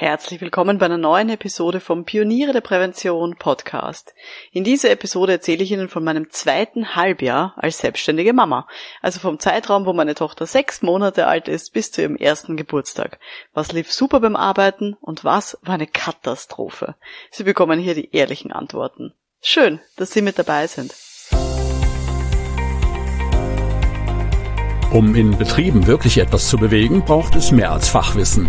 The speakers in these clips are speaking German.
Herzlich willkommen bei einer neuen Episode vom Pioniere der Prävention Podcast. In dieser Episode erzähle ich Ihnen von meinem zweiten Halbjahr als selbstständige Mama. Also vom Zeitraum, wo meine Tochter sechs Monate alt ist, bis zu ihrem ersten Geburtstag. Was lief super beim Arbeiten und was war eine Katastrophe? Sie bekommen hier die ehrlichen Antworten. Schön, dass Sie mit dabei sind. Um in Betrieben wirklich etwas zu bewegen, braucht es mehr als Fachwissen.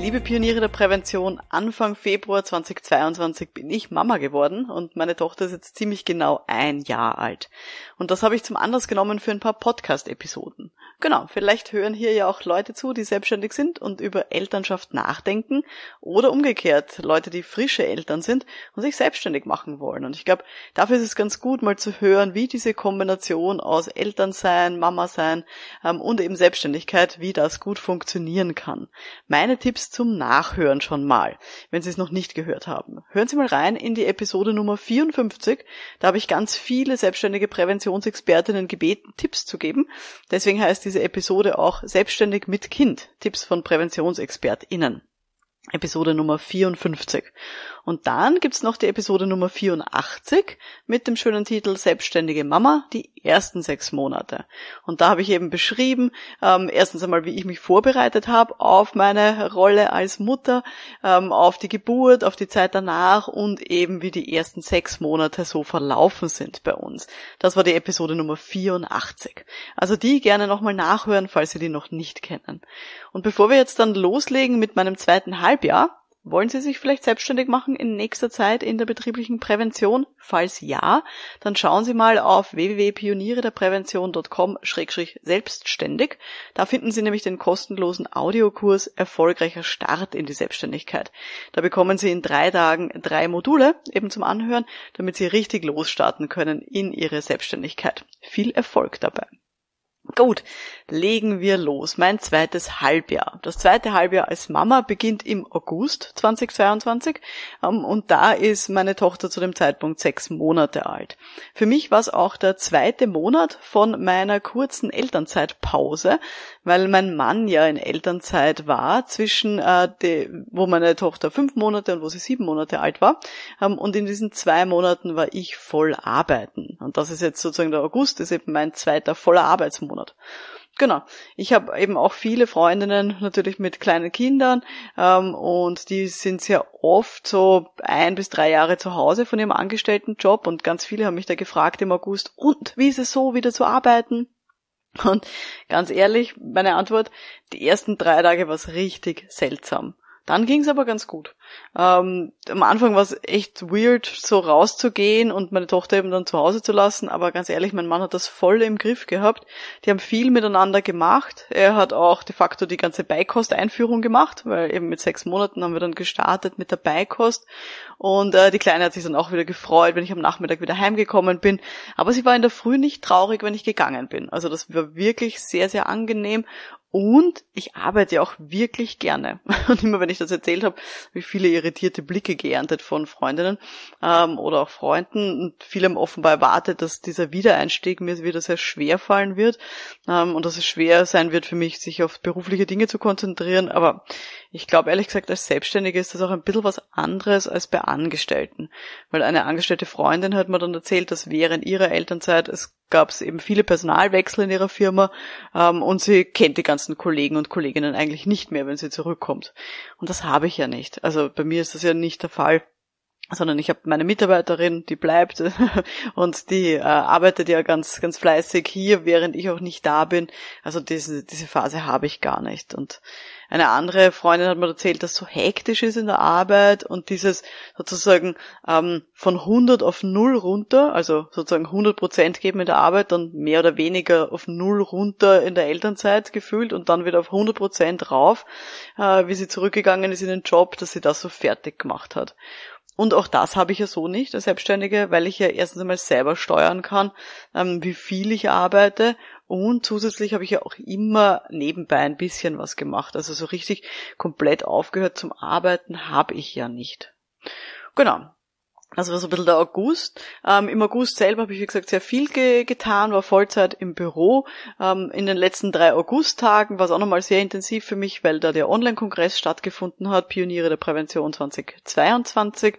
Liebe Pioniere der Prävention, Anfang Februar 2022 bin ich Mama geworden und meine Tochter ist jetzt ziemlich genau ein Jahr alt. Und das habe ich zum Anlass genommen für ein paar Podcast-Episoden. Genau, vielleicht hören hier ja auch Leute zu, die selbstständig sind und über Elternschaft nachdenken oder umgekehrt Leute, die frische Eltern sind und sich selbstständig machen wollen. Und ich glaube, dafür ist es ganz gut, mal zu hören, wie diese Kombination aus Elternsein, Mama sein ähm, und eben Selbstständigkeit, wie das gut funktionieren kann. Meine Tipps zum Nachhören schon mal, wenn Sie es noch nicht gehört haben. Hören Sie mal rein in die Episode Nummer 54. Da habe ich ganz viele selbstständige Präventionsexpertinnen gebeten, Tipps zu geben. Deswegen heißt diese Episode auch Selbstständig mit Kind. Tipps von Präventionsexpertinnen. Episode Nummer 54. Und dann gibt's noch die Episode Nummer 84 mit dem schönen Titel Selbstständige Mama, die ersten sechs Monate. Und da habe ich eben beschrieben, ähm, erstens einmal, wie ich mich vorbereitet habe auf meine Rolle als Mutter, ähm, auf die Geburt, auf die Zeit danach und eben wie die ersten sechs Monate so verlaufen sind bei uns. Das war die Episode Nummer 84. Also die gerne nochmal nachhören, falls Sie die noch nicht kennen. Und bevor wir jetzt dann loslegen mit meinem zweiten Halbjahr, wollen Sie sich vielleicht selbstständig machen in nächster Zeit in der betrieblichen Prävention? Falls ja, dann schauen Sie mal auf www.pionierederprävention.com-selbstständig. Da finden Sie nämlich den kostenlosen Audiokurs Erfolgreicher Start in die Selbstständigkeit. Da bekommen Sie in drei Tagen drei Module eben zum Anhören, damit Sie richtig losstarten können in Ihre Selbstständigkeit. Viel Erfolg dabei. Gut, legen wir los. Mein zweites Halbjahr. Das zweite Halbjahr als Mama beginnt im August 2022 ähm, und da ist meine Tochter zu dem Zeitpunkt sechs Monate alt. Für mich war es auch der zweite Monat von meiner kurzen Elternzeitpause, weil mein Mann ja in Elternzeit war zwischen, äh, die, wo meine Tochter fünf Monate und wo sie sieben Monate alt war. Ähm, und in diesen zwei Monaten war ich voll arbeiten. Und das ist jetzt sozusagen der August, ist eben mein zweiter voller Arbeitsmonat. Genau. Ich habe eben auch viele Freundinnen natürlich mit kleinen Kindern ähm, und die sind sehr oft so ein bis drei Jahre zu Hause von ihrem Angestelltenjob und ganz viele haben mich da gefragt im August, und wie ist es so, wieder zu arbeiten? Und ganz ehrlich, meine Antwort, die ersten drei Tage war es richtig seltsam. Dann ging es aber ganz gut. Ähm, am Anfang war es echt weird, so rauszugehen und meine Tochter eben dann zu Hause zu lassen, aber ganz ehrlich, mein Mann hat das voll im Griff gehabt. Die haben viel miteinander gemacht. Er hat auch de facto die ganze Beikosteinführung gemacht, weil eben mit sechs Monaten haben wir dann gestartet mit der Beikost und äh, die Kleine hat sich dann auch wieder gefreut, wenn ich am Nachmittag wieder heimgekommen bin. Aber sie war in der Früh nicht traurig, wenn ich gegangen bin. Also das war wirklich sehr, sehr angenehm und ich arbeite auch wirklich gerne. Und immer wenn ich das erzählt habe, wie viele irritierte Blicke geerntet von Freundinnen ähm, oder auch Freunden. Und viele haben offenbar erwartet, dass dieser Wiedereinstieg mir wieder sehr schwer fallen wird ähm, und dass es schwer sein wird für mich, sich auf berufliche Dinge zu konzentrieren. Aber ich glaube ehrlich gesagt, als Selbstständige ist das auch ein bisschen was anderes als bei Angestellten. Weil eine angestellte Freundin hat mir dann erzählt, dass während ihrer Elternzeit es gab es eben viele Personalwechsel in ihrer Firma ähm, und sie kennt die ganzen Kollegen und Kolleginnen eigentlich nicht mehr, wenn sie zurückkommt. Und das habe ich ja nicht. Also bei mir ist das ja nicht der Fall sondern ich habe meine Mitarbeiterin, die bleibt und die äh, arbeitet ja ganz ganz fleißig hier, während ich auch nicht da bin. Also diese diese Phase habe ich gar nicht und eine andere Freundin hat mir erzählt, dass so hektisch ist in der Arbeit und dieses sozusagen ähm, von 100 auf 0 runter, also sozusagen 100 Prozent geben in der Arbeit, dann mehr oder weniger auf 0 runter in der Elternzeit gefühlt und dann wieder auf 100 Prozent rauf, äh, wie sie zurückgegangen ist in den Job, dass sie das so fertig gemacht hat. Und auch das habe ich ja so nicht als Selbstständige, weil ich ja erstens einmal selber steuern kann, ähm, wie viel ich arbeite Und zusätzlich habe ich ja auch immer nebenbei ein bisschen was gemacht. Also so richtig komplett aufgehört zum Arbeiten habe ich ja nicht. Genau. Also war so ein bisschen der August. Ähm, Im August selber habe ich, wie gesagt, sehr viel ge getan, war Vollzeit im Büro. Ähm, in den letzten drei Augusttagen war es auch nochmal sehr intensiv für mich, weil da der Online-Kongress stattgefunden hat, Pioniere der Prävention 2022.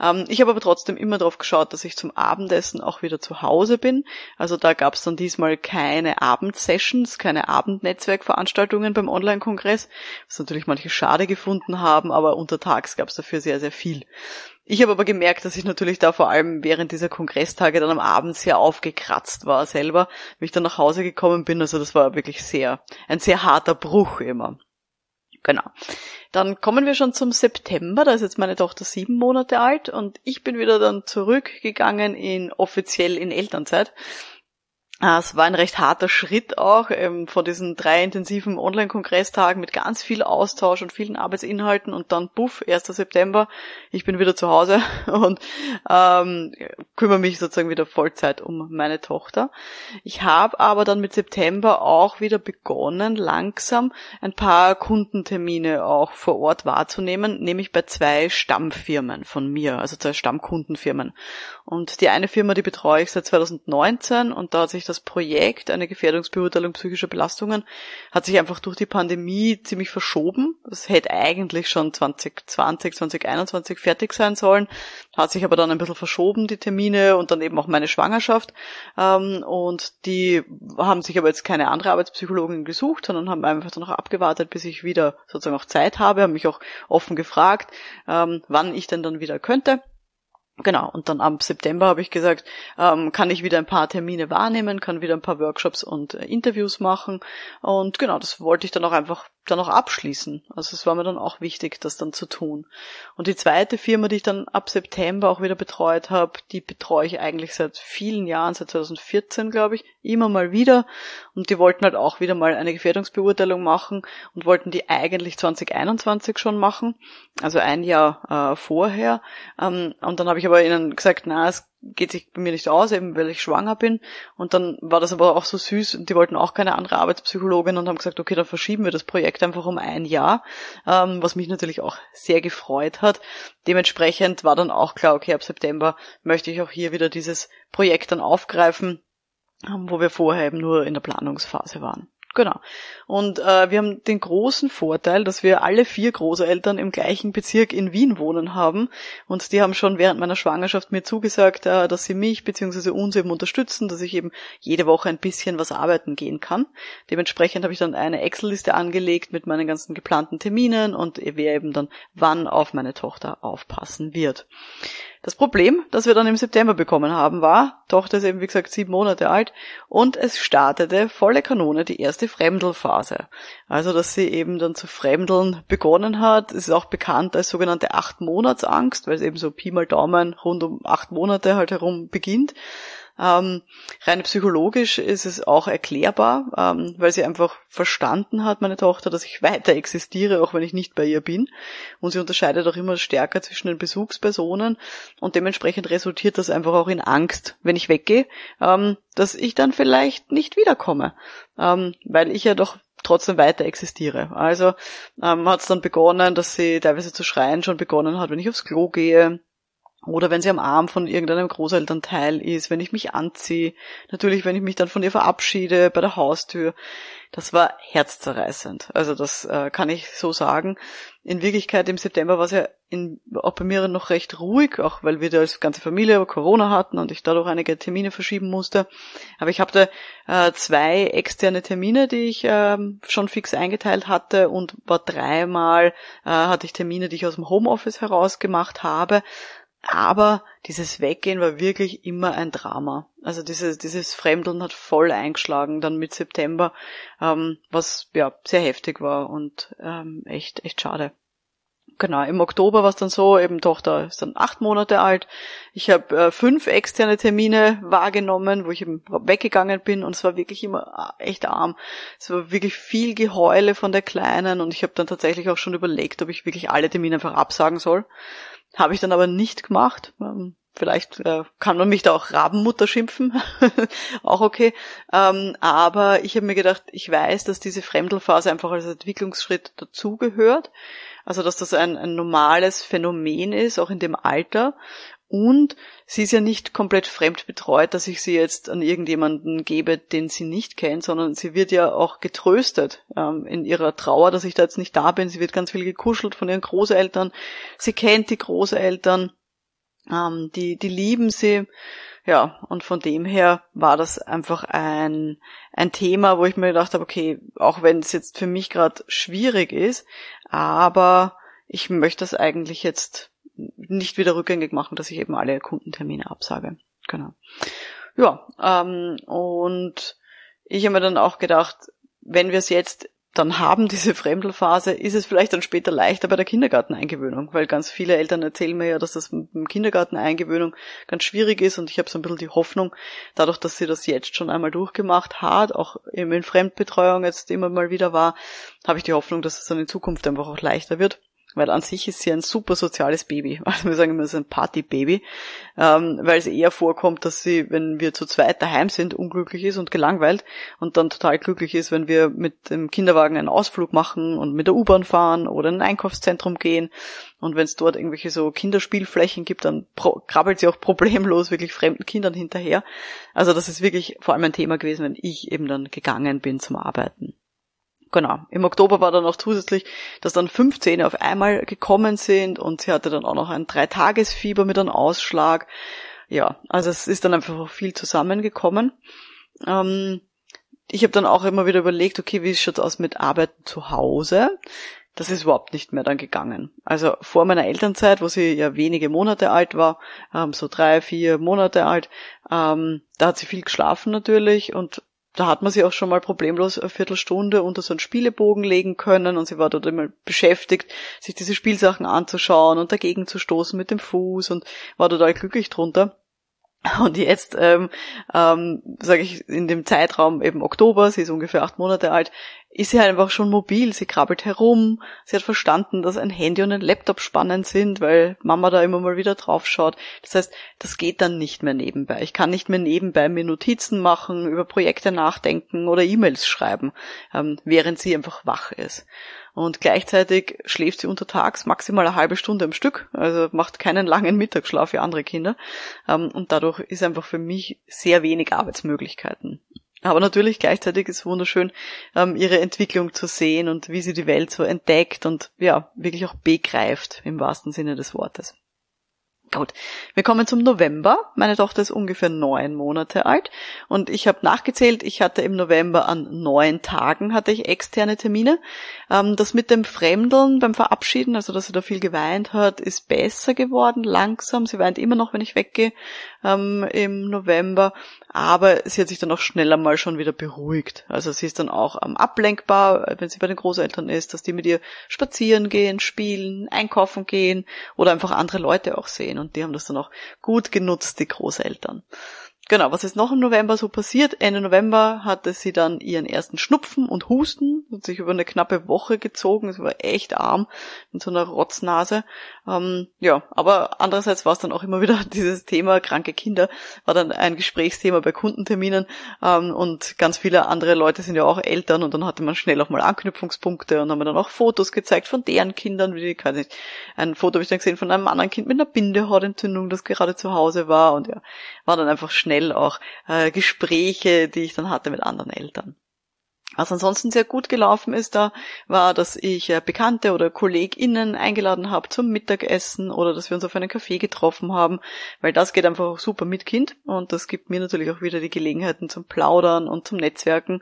Ähm, ich habe aber trotzdem immer darauf geschaut, dass ich zum Abendessen auch wieder zu Hause bin. Also da gab es dann diesmal keine Abendsessions, keine Abendnetzwerkveranstaltungen beim Online-Kongress, was natürlich manche schade gefunden haben, aber untertags gab es dafür sehr, sehr viel. Ich habe aber gemerkt, dass ich natürlich da vor allem während dieser Kongresstage dann am Abend sehr aufgekratzt war selber, wie ich dann nach Hause gekommen bin. Also das war wirklich sehr, ein sehr harter Bruch immer. Genau. Dann kommen wir schon zum September, da ist jetzt meine Tochter sieben Monate alt und ich bin wieder dann zurückgegangen in offiziell in Elternzeit. Ah, es war ein recht harter Schritt auch ähm, von diesen drei intensiven Online-Kongresstagen mit ganz viel Austausch und vielen Arbeitsinhalten und dann puff, 1. September, ich bin wieder zu Hause und ähm, kümmere mich sozusagen wieder Vollzeit um meine Tochter. Ich habe aber dann mit September auch wieder begonnen, langsam ein paar Kundentermine auch vor Ort wahrzunehmen, nämlich bei zwei Stammfirmen von mir, also zwei Stammkundenfirmen. Und die eine Firma, die betreue ich seit 2019 und da hat sich das Projekt, eine Gefährdungsbeurteilung psychischer Belastungen, hat sich einfach durch die Pandemie ziemlich verschoben. Das hätte eigentlich schon 2020, 2021 fertig sein sollen, hat sich aber dann ein bisschen verschoben, die Termine und dann eben auch meine Schwangerschaft. Ähm, und die haben sich aber jetzt keine andere Arbeitspsychologin gesucht, sondern haben einfach dann noch abgewartet, bis ich wieder sozusagen auch Zeit habe, haben mich auch offen gefragt, ähm, wann ich denn dann wieder könnte. Genau, und dann am September habe ich gesagt, ähm, kann ich wieder ein paar Termine wahrnehmen, kann wieder ein paar Workshops und äh, Interviews machen. Und genau, das wollte ich dann auch einfach dann auch abschließen. Also es war mir dann auch wichtig, das dann zu tun. Und die zweite Firma, die ich dann ab September auch wieder betreut habe, die betreue ich eigentlich seit vielen Jahren, seit 2014 glaube ich, immer mal wieder. Und die wollten halt auch wieder mal eine Gefährdungsbeurteilung machen und wollten die eigentlich 2021 schon machen, also ein Jahr äh, vorher. Ähm, und dann habe ich aber ihnen gesagt, na, es geht sich bei mir nicht aus, eben weil ich schwanger bin. Und dann war das aber auch so süß und die wollten auch keine andere Arbeitspsychologin und haben gesagt, okay, dann verschieben wir das Projekt einfach um ein Jahr, ähm, was mich natürlich auch sehr gefreut hat. Dementsprechend war dann auch klar, okay, ab September möchte ich auch hier wieder dieses Projekt dann aufgreifen, ähm, wo wir vorher eben nur in der Planungsphase waren. Genau. Und äh, wir haben den großen Vorteil, dass wir alle vier Großeltern im gleichen Bezirk in Wien wohnen haben. Und die haben schon während meiner Schwangerschaft mir zugesagt, äh, dass sie mich bzw. uns eben unterstützen, dass ich eben jede Woche ein bisschen was arbeiten gehen kann. Dementsprechend habe ich dann eine Excel-Liste angelegt mit meinen ganzen geplanten Terminen und wer eben dann wann auf meine Tochter aufpassen wird. Das Problem, das wir dann im September bekommen haben, war, Tochter ist eben wie gesagt sieben Monate alt und es startete volle Kanone die erste Fremdelphase. Also, dass sie eben dann zu fremdeln begonnen hat, ist auch bekannt als sogenannte acht Monatsangst, weil es eben so Pi mal Daumen rund um acht Monate halt herum beginnt. Ähm, rein psychologisch ist es auch erklärbar, ähm, weil sie einfach verstanden hat, meine Tochter, dass ich weiter existiere, auch wenn ich nicht bei ihr bin. Und sie unterscheidet auch immer stärker zwischen den Besuchspersonen und dementsprechend resultiert das einfach auch in Angst, wenn ich weggehe, ähm, dass ich dann vielleicht nicht wiederkomme, ähm, weil ich ja doch trotzdem weiter existiere. Also ähm, hat es dann begonnen, dass sie teilweise zu schreien schon begonnen hat, wenn ich aufs Klo gehe, oder wenn sie am Arm von irgendeinem Großelternteil ist, wenn ich mich anziehe, natürlich, wenn ich mich dann von ihr verabschiede bei der Haustür. Das war herzzerreißend. Also das äh, kann ich so sagen. In Wirklichkeit im September war es ja in, auch bei mir noch recht ruhig, auch weil wir da als ganze Familie Corona hatten und ich dadurch einige Termine verschieben musste. Aber ich hatte äh, zwei externe Termine, die ich äh, schon fix eingeteilt hatte und war dreimal äh, hatte ich Termine, die ich aus dem Homeoffice heraus gemacht habe. Aber dieses Weggehen war wirklich immer ein Drama. Also dieses, dieses Fremdeln hat voll eingeschlagen dann mit September, ähm, was ja sehr heftig war und ähm, echt, echt schade. Genau, im Oktober war es dann so, eben Tochter ist dann acht Monate alt. Ich habe äh, fünf externe Termine wahrgenommen, wo ich eben weggegangen bin und es war wirklich immer äh, echt arm. Es war wirklich viel Geheule von der Kleinen und ich habe dann tatsächlich auch schon überlegt, ob ich wirklich alle Termine einfach absagen soll. Habe ich dann aber nicht gemacht. Ähm, Vielleicht äh, kann man mich da auch Rabenmutter schimpfen, auch okay. Ähm, aber ich habe mir gedacht, ich weiß, dass diese Fremdelphase einfach als Entwicklungsschritt dazugehört. Also dass das ein, ein normales Phänomen ist, auch in dem Alter. Und sie ist ja nicht komplett fremd betreut, dass ich sie jetzt an irgendjemanden gebe, den sie nicht kennt, sondern sie wird ja auch getröstet ähm, in ihrer Trauer, dass ich da jetzt nicht da bin. Sie wird ganz viel gekuschelt von ihren Großeltern. Sie kennt die Großeltern. Ähm, die, die lieben sie. Ja, und von dem her war das einfach ein, ein Thema, wo ich mir gedacht habe, okay, auch wenn es jetzt für mich gerade schwierig ist, aber ich möchte das eigentlich jetzt nicht wieder rückgängig machen, dass ich eben alle Kundentermine absage. Genau. Ja, ähm, und ich habe mir dann auch gedacht, wenn wir es jetzt dann haben, diese Fremdelphase, ist es vielleicht dann später leichter bei der Kindergarteneingewöhnung, weil ganz viele Eltern erzählen mir ja, dass das mit dem Kindergarteneingewöhnung ganz schwierig ist und ich habe so ein bisschen die Hoffnung, dadurch, dass sie das jetzt schon einmal durchgemacht hat, auch eben in Fremdbetreuung jetzt immer mal wieder war, habe ich die Hoffnung, dass es dann in Zukunft einfach auch leichter wird weil an sich ist sie ein super soziales Baby. Also wir sagen immer, es ist ein Partybaby, ähm, weil es eher vorkommt, dass sie, wenn wir zu zweit daheim sind, unglücklich ist und gelangweilt und dann total glücklich ist, wenn wir mit dem Kinderwagen einen Ausflug machen und mit der U-Bahn fahren oder in ein Einkaufszentrum gehen. Und wenn es dort irgendwelche so Kinderspielflächen gibt, dann krabbelt sie auch problemlos wirklich fremden Kindern hinterher. Also das ist wirklich vor allem ein Thema gewesen, wenn ich eben dann gegangen bin zum Arbeiten. Genau. Im Oktober war dann noch zusätzlich, dass dann 15 auf einmal gekommen sind und sie hatte dann auch noch ein Dreitagesfieber mit einem Ausschlag. Ja, also es ist dann einfach viel zusammengekommen. Ähm, ich habe dann auch immer wieder überlegt, okay, wie schaut's aus mit Arbeiten zu Hause? Das ist überhaupt nicht mehr dann gegangen. Also vor meiner Elternzeit, wo sie ja wenige Monate alt war, ähm, so drei, vier Monate alt, ähm, da hat sie viel geschlafen natürlich und da hat man sie auch schon mal problemlos eine Viertelstunde unter so einen Spielebogen legen können und sie war dort immer beschäftigt, sich diese Spielsachen anzuschauen und dagegen zu stoßen mit dem Fuß und war total glücklich drunter. Und jetzt, ähm, ähm, sage ich, in dem Zeitraum eben Oktober, sie ist ungefähr acht Monate alt, ist sie halt einfach schon mobil. Sie krabbelt herum. Sie hat verstanden, dass ein Handy und ein Laptop spannend sind, weil Mama da immer mal wieder drauf schaut. Das heißt, das geht dann nicht mehr nebenbei. Ich kann nicht mehr nebenbei mir Notizen machen, über Projekte nachdenken oder E-Mails schreiben, ähm, während sie einfach wach ist. Und gleichzeitig schläft sie untertags maximal eine halbe Stunde am Stück, also macht keinen langen Mittagsschlaf wie andere Kinder. Ähm, und dadurch ist einfach für mich sehr wenig Arbeitsmöglichkeiten. Aber natürlich gleichzeitig ist es wunderschön, ähm, ihre Entwicklung zu sehen und wie sie die Welt so entdeckt und ja, wirklich auch begreift im wahrsten Sinne des Wortes. Gut, wir kommen zum November. Meine Tochter ist ungefähr neun Monate alt und ich habe nachgezählt, ich hatte im November an neun Tagen hatte ich externe Termine. Ähm, das mit dem Fremdeln beim Verabschieden, also dass sie da viel geweint hat, ist besser geworden, langsam. Sie weint immer noch, wenn ich weggehe ähm, im November, aber sie hat sich dann auch schneller mal schon wieder beruhigt. Also sie ist dann auch ähm, ablenkbar, wenn sie bei den Großeltern ist, dass die mit ihr spazieren gehen, spielen, einkaufen gehen oder einfach andere Leute auch sehen und die haben das dann auch gut genutzt, die Großeltern. Genau, was ist noch im November so passiert? Ende November hatte sie dann ihren ersten Schnupfen und Husten, hat sich über eine knappe Woche gezogen, sie war echt arm mit so einer Rotznase. Ähm, ja, aber andererseits war es dann auch immer wieder dieses Thema kranke Kinder, war dann ein Gesprächsthema bei Kundenterminen ähm, und ganz viele andere Leute sind ja auch Eltern und dann hatte man schnell auch mal Anknüpfungspunkte und haben dann auch Fotos gezeigt von deren Kindern, wie, kann ich, ein Foto habe ich dann gesehen von einem anderen Kind mit einer Bindehautentzündung, das gerade zu Hause war und ja, war dann einfach schnell auch äh, Gespräche, die ich dann hatte mit anderen Eltern. Was ansonsten sehr gut gelaufen ist da, war, dass ich äh, Bekannte oder KollegInnen eingeladen habe zum Mittagessen oder dass wir uns auf einen Café getroffen haben, weil das geht einfach auch super mit Kind und das gibt mir natürlich auch wieder die Gelegenheiten zum Plaudern und zum Netzwerken.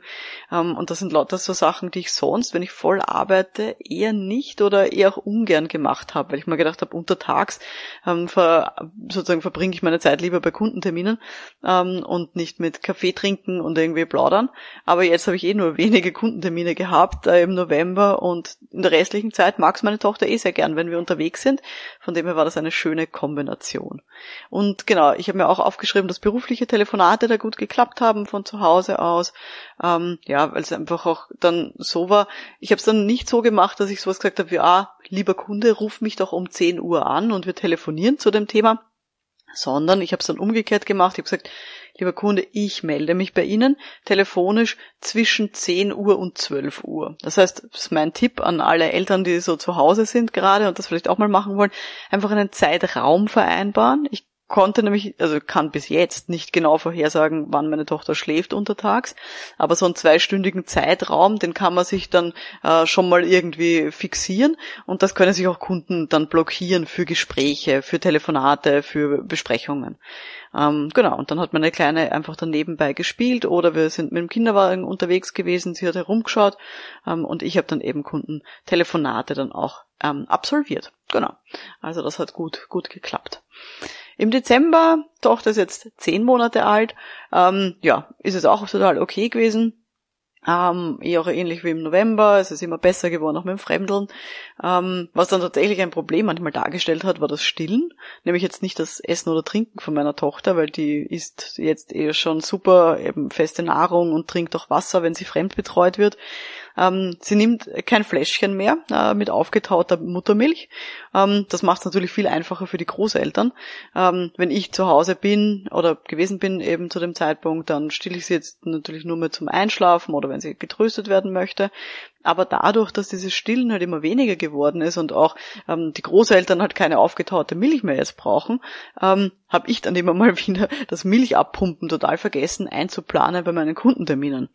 Ähm, und das sind lauter so Sachen, die ich sonst, wenn ich voll arbeite, eher nicht oder eher auch ungern gemacht habe, weil ich mir gedacht habe, untertags ähm, sozusagen verbringe ich meine Zeit lieber bei Kundenterminen ähm, und nicht mit Kaffee trinken und irgendwie plaudern, aber jetzt habe ich eh nur wenige Kundentermine gehabt äh, im November und in der restlichen Zeit mag es meine Tochter eh sehr gern, wenn wir unterwegs sind. Von dem her war das eine schöne Kombination. Und genau, ich habe mir auch aufgeschrieben, dass berufliche Telefonate da gut geklappt haben von zu Hause aus. Ähm, ja, weil es einfach auch dann so war. Ich habe es dann nicht so gemacht, dass ich sowas gesagt habe wie, ah, lieber Kunde, ruf mich doch um 10 Uhr an und wir telefonieren zu dem Thema sondern ich habe es dann umgekehrt gemacht. Ich habe gesagt, lieber Kunde, ich melde mich bei Ihnen telefonisch zwischen 10 Uhr und 12 Uhr. Das heißt, das ist mein Tipp an alle Eltern, die so zu Hause sind gerade und das vielleicht auch mal machen wollen, einfach einen Zeitraum vereinbaren. Ich konnte nämlich, also kann bis jetzt nicht genau vorhersagen, wann meine Tochter schläft untertags, aber so einen zweistündigen Zeitraum, den kann man sich dann äh, schon mal irgendwie fixieren und das können sich auch Kunden dann blockieren für Gespräche, für Telefonate, für Besprechungen. Ähm, genau, und dann hat meine Kleine einfach dann nebenbei gespielt oder wir sind mit dem Kinderwagen unterwegs gewesen, sie hat herumgeschaut ähm, und ich habe dann eben Kundentelefonate dann auch ähm, absolviert. Genau, also das hat gut, gut geklappt. Im Dezember, Tochter ist jetzt zehn Monate alt, ähm, ja, ist es auch total okay gewesen. Ähm, eher auch ähnlich wie im November, es ist immer besser geworden, auch mit dem Fremdeln. Ähm, was dann tatsächlich ein Problem manchmal dargestellt hat, war das Stillen. Nämlich jetzt nicht das Essen oder Trinken von meiner Tochter, weil die isst jetzt eher schon super eben feste Nahrung und trinkt auch Wasser, wenn sie fremdbetreut wird. Ähm, sie nimmt kein Fläschchen mehr äh, mit aufgetauter Muttermilch. Ähm, das macht es natürlich viel einfacher für die Großeltern. Ähm, wenn ich zu Hause bin oder gewesen bin eben zu dem Zeitpunkt, dann stille ich sie jetzt natürlich nur mehr zum Einschlafen oder wenn sie getröstet werden möchte. Aber dadurch, dass dieses Stillen halt immer weniger geworden ist und auch ähm, die Großeltern halt keine aufgetaute Milch mehr jetzt brauchen, ähm, habe ich dann immer mal wieder das Milchabpumpen total vergessen einzuplanen bei meinen Kundenterminen.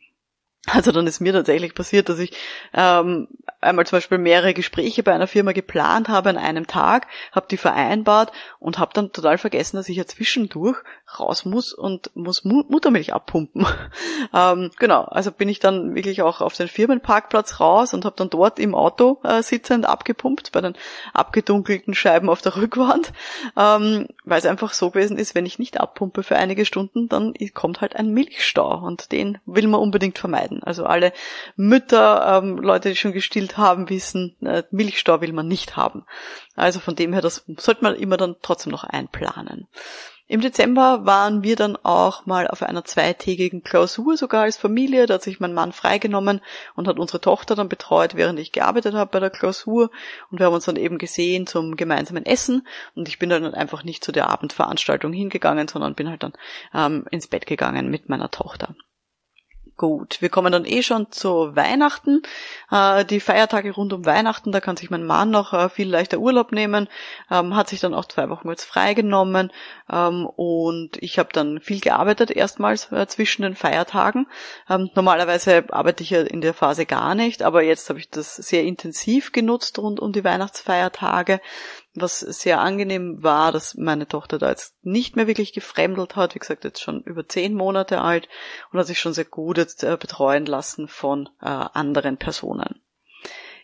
Also dann ist mir tatsächlich passiert, dass ich ähm, einmal zum Beispiel mehrere Gespräche bei einer Firma geplant habe an einem Tag, habe die vereinbart und habe dann total vergessen, dass ich ja zwischendurch raus muss und muss Mu Muttermilch abpumpen. ähm, genau, also bin ich dann wirklich auch auf den Firmenparkplatz raus und habe dann dort im Auto äh, sitzend abgepumpt bei den abgedunkelten Scheiben auf der Rückwand, ähm, weil es einfach so gewesen ist, wenn ich nicht abpumpe für einige Stunden, dann kommt halt ein Milchstau und den will man unbedingt vermeiden werden. Also alle Mütter, ähm, Leute, die schon gestillt haben, wissen, äh, Milchstau will man nicht haben. Also von dem her, das sollte man immer dann trotzdem noch einplanen. Im Dezember waren wir dann auch mal auf einer zweitägigen Klausur sogar als Familie. Da hat sich mein Mann freigenommen und hat unsere Tochter dann betreut, während ich gearbeitet habe bei der Klausur. Und wir haben uns dann eben gesehen zum gemeinsamen Essen. Und ich bin dann einfach nicht zu der Abendveranstaltung hingegangen, sondern bin halt dann ähm, ins Bett gegangen mit meiner Tochter. Gut, wir kommen dann eh schon zu Weihnachten. Äh, die Feiertage rund um Weihnachten, da kann sich mein Mann noch äh, viel leichter Urlaub nehmen, ähm, hat sich dann auch zwei Wochen jetzt freigenommen ähm, und ich habe dann viel gearbeitet erstmals äh, zwischen den Feiertagen. Ähm, normalerweise arbeite ich ja in der Phase gar nicht, aber jetzt habe ich das sehr intensiv genutzt rund um die Weihnachtsfeiertage was sehr angenehm war, dass meine Tochter da jetzt nicht mehr wirklich gefremdelt hat. Wie gesagt, jetzt schon über zehn Monate alt und hat sich schon sehr gut jetzt äh, betreuen lassen von äh, anderen Personen.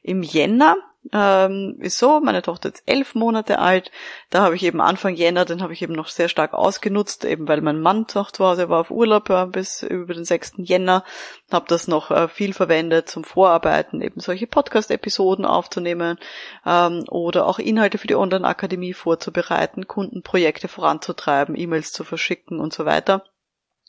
Im Jänner ähm, ist so, meine Tochter ist elf Monate alt, da habe ich eben Anfang Jänner, den habe ich eben noch sehr stark ausgenutzt, eben weil mein Mann noch zu Hause war auf Urlaub äh, bis über den 6. Jänner, habe das noch äh, viel verwendet zum Vorarbeiten, eben solche Podcast-Episoden aufzunehmen ähm, oder auch Inhalte für die Online-Akademie vorzubereiten, Kundenprojekte voranzutreiben, E-Mails zu verschicken und so weiter.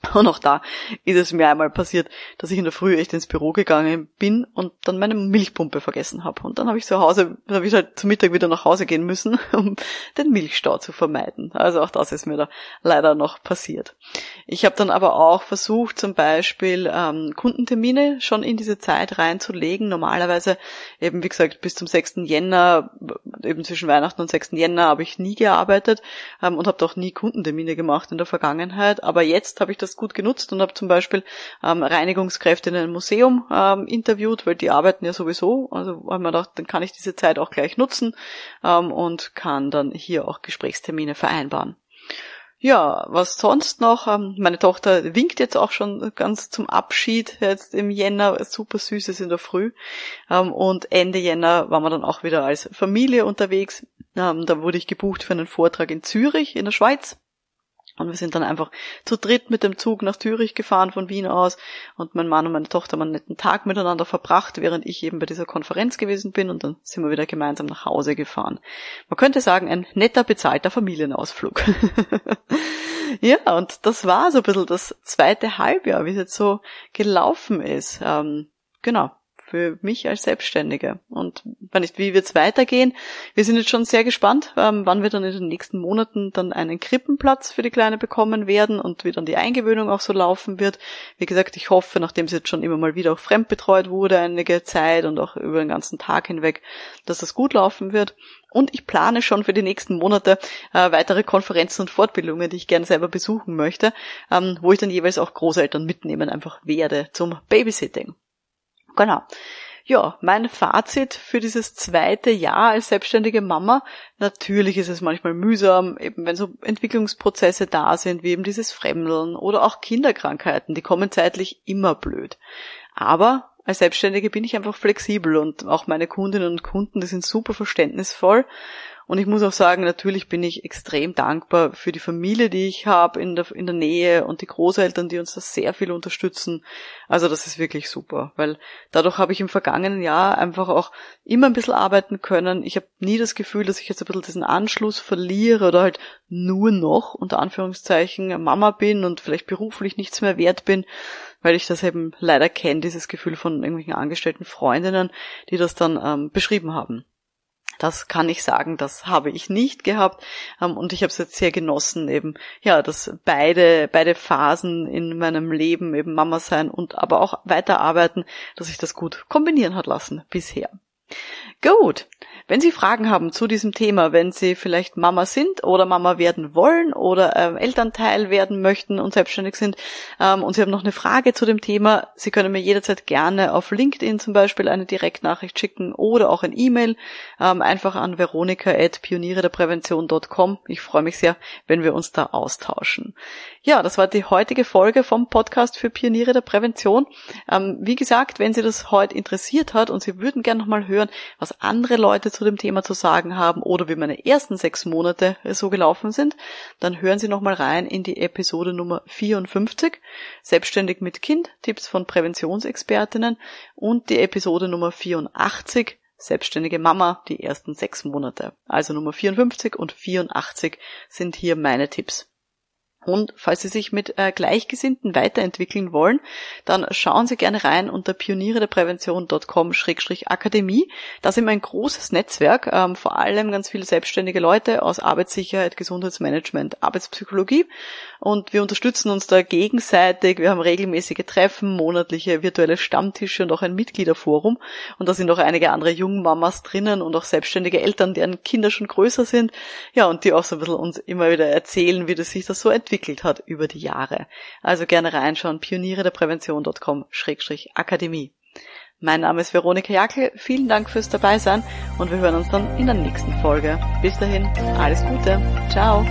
Und auch da ist es mir einmal passiert, dass ich in der Früh echt ins Büro gegangen bin und dann meine Milchpumpe vergessen habe. Und dann habe ich zu Hause, dann habe ich halt zum Mittag wieder nach Hause gehen müssen, um den Milchstau zu vermeiden. Also auch das ist mir da leider noch passiert. Ich habe dann aber auch versucht, zum Beispiel ähm, Kundentermine schon in diese Zeit reinzulegen. Normalerweise eben, wie gesagt, bis zum 6. Jänner, eben zwischen Weihnachten und 6. Jänner habe ich nie gearbeitet ähm, und habe doch nie Kundentermine gemacht in der Vergangenheit. Aber jetzt habe ich das das gut genutzt und habe zum Beispiel ähm, Reinigungskräfte in einem Museum ähm, interviewt, weil die arbeiten ja sowieso. Also habe mir gedacht, dann kann ich diese Zeit auch gleich nutzen ähm, und kann dann hier auch Gesprächstermine vereinbaren. Ja, was sonst noch? Ähm, meine Tochter winkt jetzt auch schon ganz zum Abschied jetzt im Jänner. Super süßes in der Früh. Ähm, und Ende Jänner waren wir dann auch wieder als Familie unterwegs. Ähm, da wurde ich gebucht für einen Vortrag in Zürich in der Schweiz. Und wir sind dann einfach zu dritt mit dem Zug nach Zürich gefahren von Wien aus und mein Mann und meine Tochter haben einen netten Tag miteinander verbracht, während ich eben bei dieser Konferenz gewesen bin und dann sind wir wieder gemeinsam nach Hause gefahren. Man könnte sagen, ein netter bezahlter Familienausflug. ja, und das war so ein bisschen das zweite Halbjahr, wie es jetzt so gelaufen ist. Ähm, genau für mich als Selbstständige. Und wenn nicht, wie wird's weitergehen? Wir sind jetzt schon sehr gespannt, ähm, wann wir dann in den nächsten Monaten dann einen Krippenplatz für die Kleine bekommen werden und wie dann die Eingewöhnung auch so laufen wird. Wie gesagt, ich hoffe, nachdem sie jetzt schon immer mal wieder auch fremdbetreut wurde einige Zeit und auch über den ganzen Tag hinweg, dass das gut laufen wird. Und ich plane schon für die nächsten Monate äh, weitere Konferenzen und Fortbildungen, die ich gerne selber besuchen möchte, ähm, wo ich dann jeweils auch Großeltern mitnehmen einfach werde zum Babysitting. Genau. Ja, mein Fazit für dieses zweite Jahr als selbstständige Mama. Natürlich ist es manchmal mühsam, eben wenn so Entwicklungsprozesse da sind, wie eben dieses Fremdeln oder auch Kinderkrankheiten, die kommen zeitlich immer blöd. Aber als Selbstständige bin ich einfach flexibel und auch meine Kundinnen und Kunden, die sind super verständnisvoll und ich muss auch sagen, natürlich bin ich extrem dankbar für die Familie, die ich habe in der, in der Nähe und die Großeltern, die uns da sehr viel unterstützen. Also das ist wirklich super, weil dadurch habe ich im vergangenen Jahr einfach auch immer ein bisschen arbeiten können. Ich habe nie das Gefühl, dass ich jetzt ein bisschen diesen Anschluss verliere oder halt nur noch unter Anführungszeichen Mama bin und vielleicht beruflich nichts mehr wert bin, weil ich das eben leider kenne, dieses Gefühl von irgendwelchen angestellten Freundinnen, die das dann ähm, beschrieben haben. Das kann ich sagen, das habe ich nicht gehabt. Ähm, und ich habe es jetzt sehr genossen, eben, ja, dass beide, beide Phasen in meinem Leben, eben Mama sein und aber auch weiterarbeiten, dass ich das gut kombinieren hat lassen bisher. Gut. Wenn Sie Fragen haben zu diesem Thema, wenn Sie vielleicht Mama sind oder Mama werden wollen oder ähm, Elternteil werden möchten und selbstständig sind ähm, und Sie haben noch eine Frage zu dem Thema, Sie können mir jederzeit gerne auf LinkedIn zum Beispiel eine Direktnachricht schicken oder auch ein E-Mail ähm, einfach an veronika.pioniere Ich freue mich sehr, wenn wir uns da austauschen. Ja, das war die heutige Folge vom Podcast für Pioniere der Prävention. Ähm, wie gesagt, wenn Sie das heute interessiert hat und Sie würden gerne nochmal hören, was andere Leute zu dem Thema zu sagen haben oder wie meine ersten sechs Monate so gelaufen sind, dann hören Sie nochmal rein in die Episode Nummer 54, Selbstständig mit Kind, Tipps von Präventionsexpertinnen und die Episode Nummer 84, Selbstständige Mama, die ersten sechs Monate. Also Nummer 54 und 84 sind hier meine Tipps. Und falls Sie sich mit äh, Gleichgesinnten weiterentwickeln wollen, dann schauen Sie gerne rein unter pionierederprävention.com-akademie. Da sind wir ein großes Netzwerk, ähm, vor allem ganz viele selbstständige Leute aus Arbeitssicherheit, Gesundheitsmanagement, Arbeitspsychologie. Und wir unterstützen uns da gegenseitig. Wir haben regelmäßige Treffen, monatliche virtuelle Stammtische und auch ein Mitgliederforum. Und da sind auch einige andere Jungmamas drinnen und auch selbstständige Eltern, deren Kinder schon größer sind. Ja, und die auch so ein bisschen uns immer wieder erzählen, wie das sich das so entwickelt entwickelt hat über die Jahre. Also gerne reinschauen, pioniere der Prävention.com-akademie. Mein Name ist Veronika Jackel, vielen Dank fürs Dabeisein und wir hören uns dann in der nächsten Folge. Bis dahin, alles Gute, ciao.